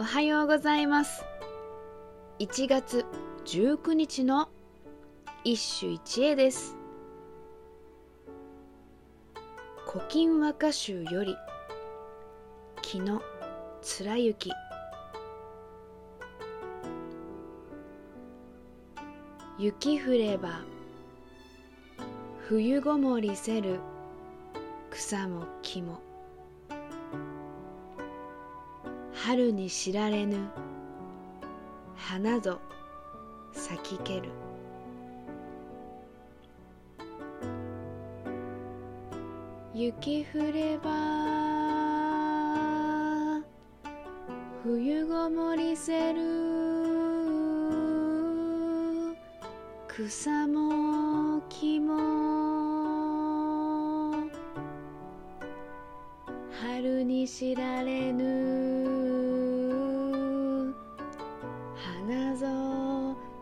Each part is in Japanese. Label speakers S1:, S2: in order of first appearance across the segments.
S1: おはようございます。1月19日の一首一会です。古今和歌集より木の貫雪雪降れば冬ごもりせる草も木も春に知られぬ。花ぞ咲きける。雪降れば冬ごもりせる。草も木も春に知られぬ。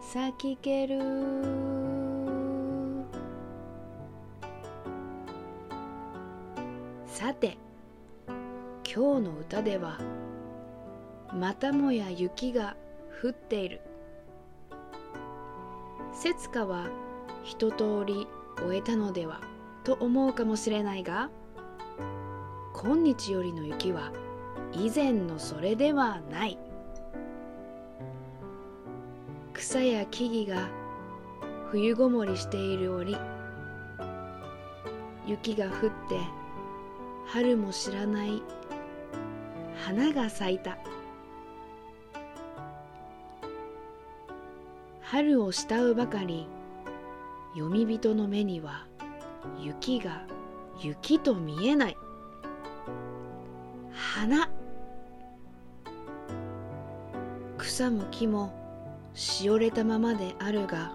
S1: ぞ咲きける。さて今日の歌ではまたもや雪が降っている。節花は一通り終えたのではと思うかもしれないが今日よりの雪は以前のそれではない。草や木々が冬ごもりしている折雪が降って春も知らない花が咲いた。春を慕うばかり読み人の目には雪が雪と見えない。花。草も木もしおれたままであるが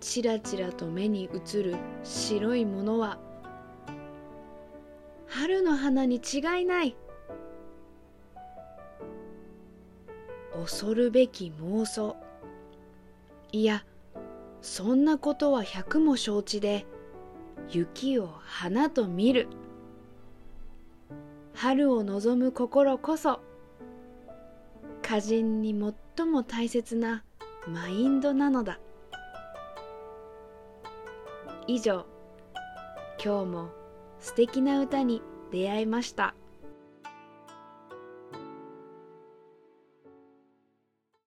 S1: ちらちらと目に映る白いものは春の花に違いない。恐るべき妄想。いやそんなことは百も承知で雪を花と見る。春を望む心こそ歌人に最も大切なマインドなのだ以上今日も素敵な歌に出会いました。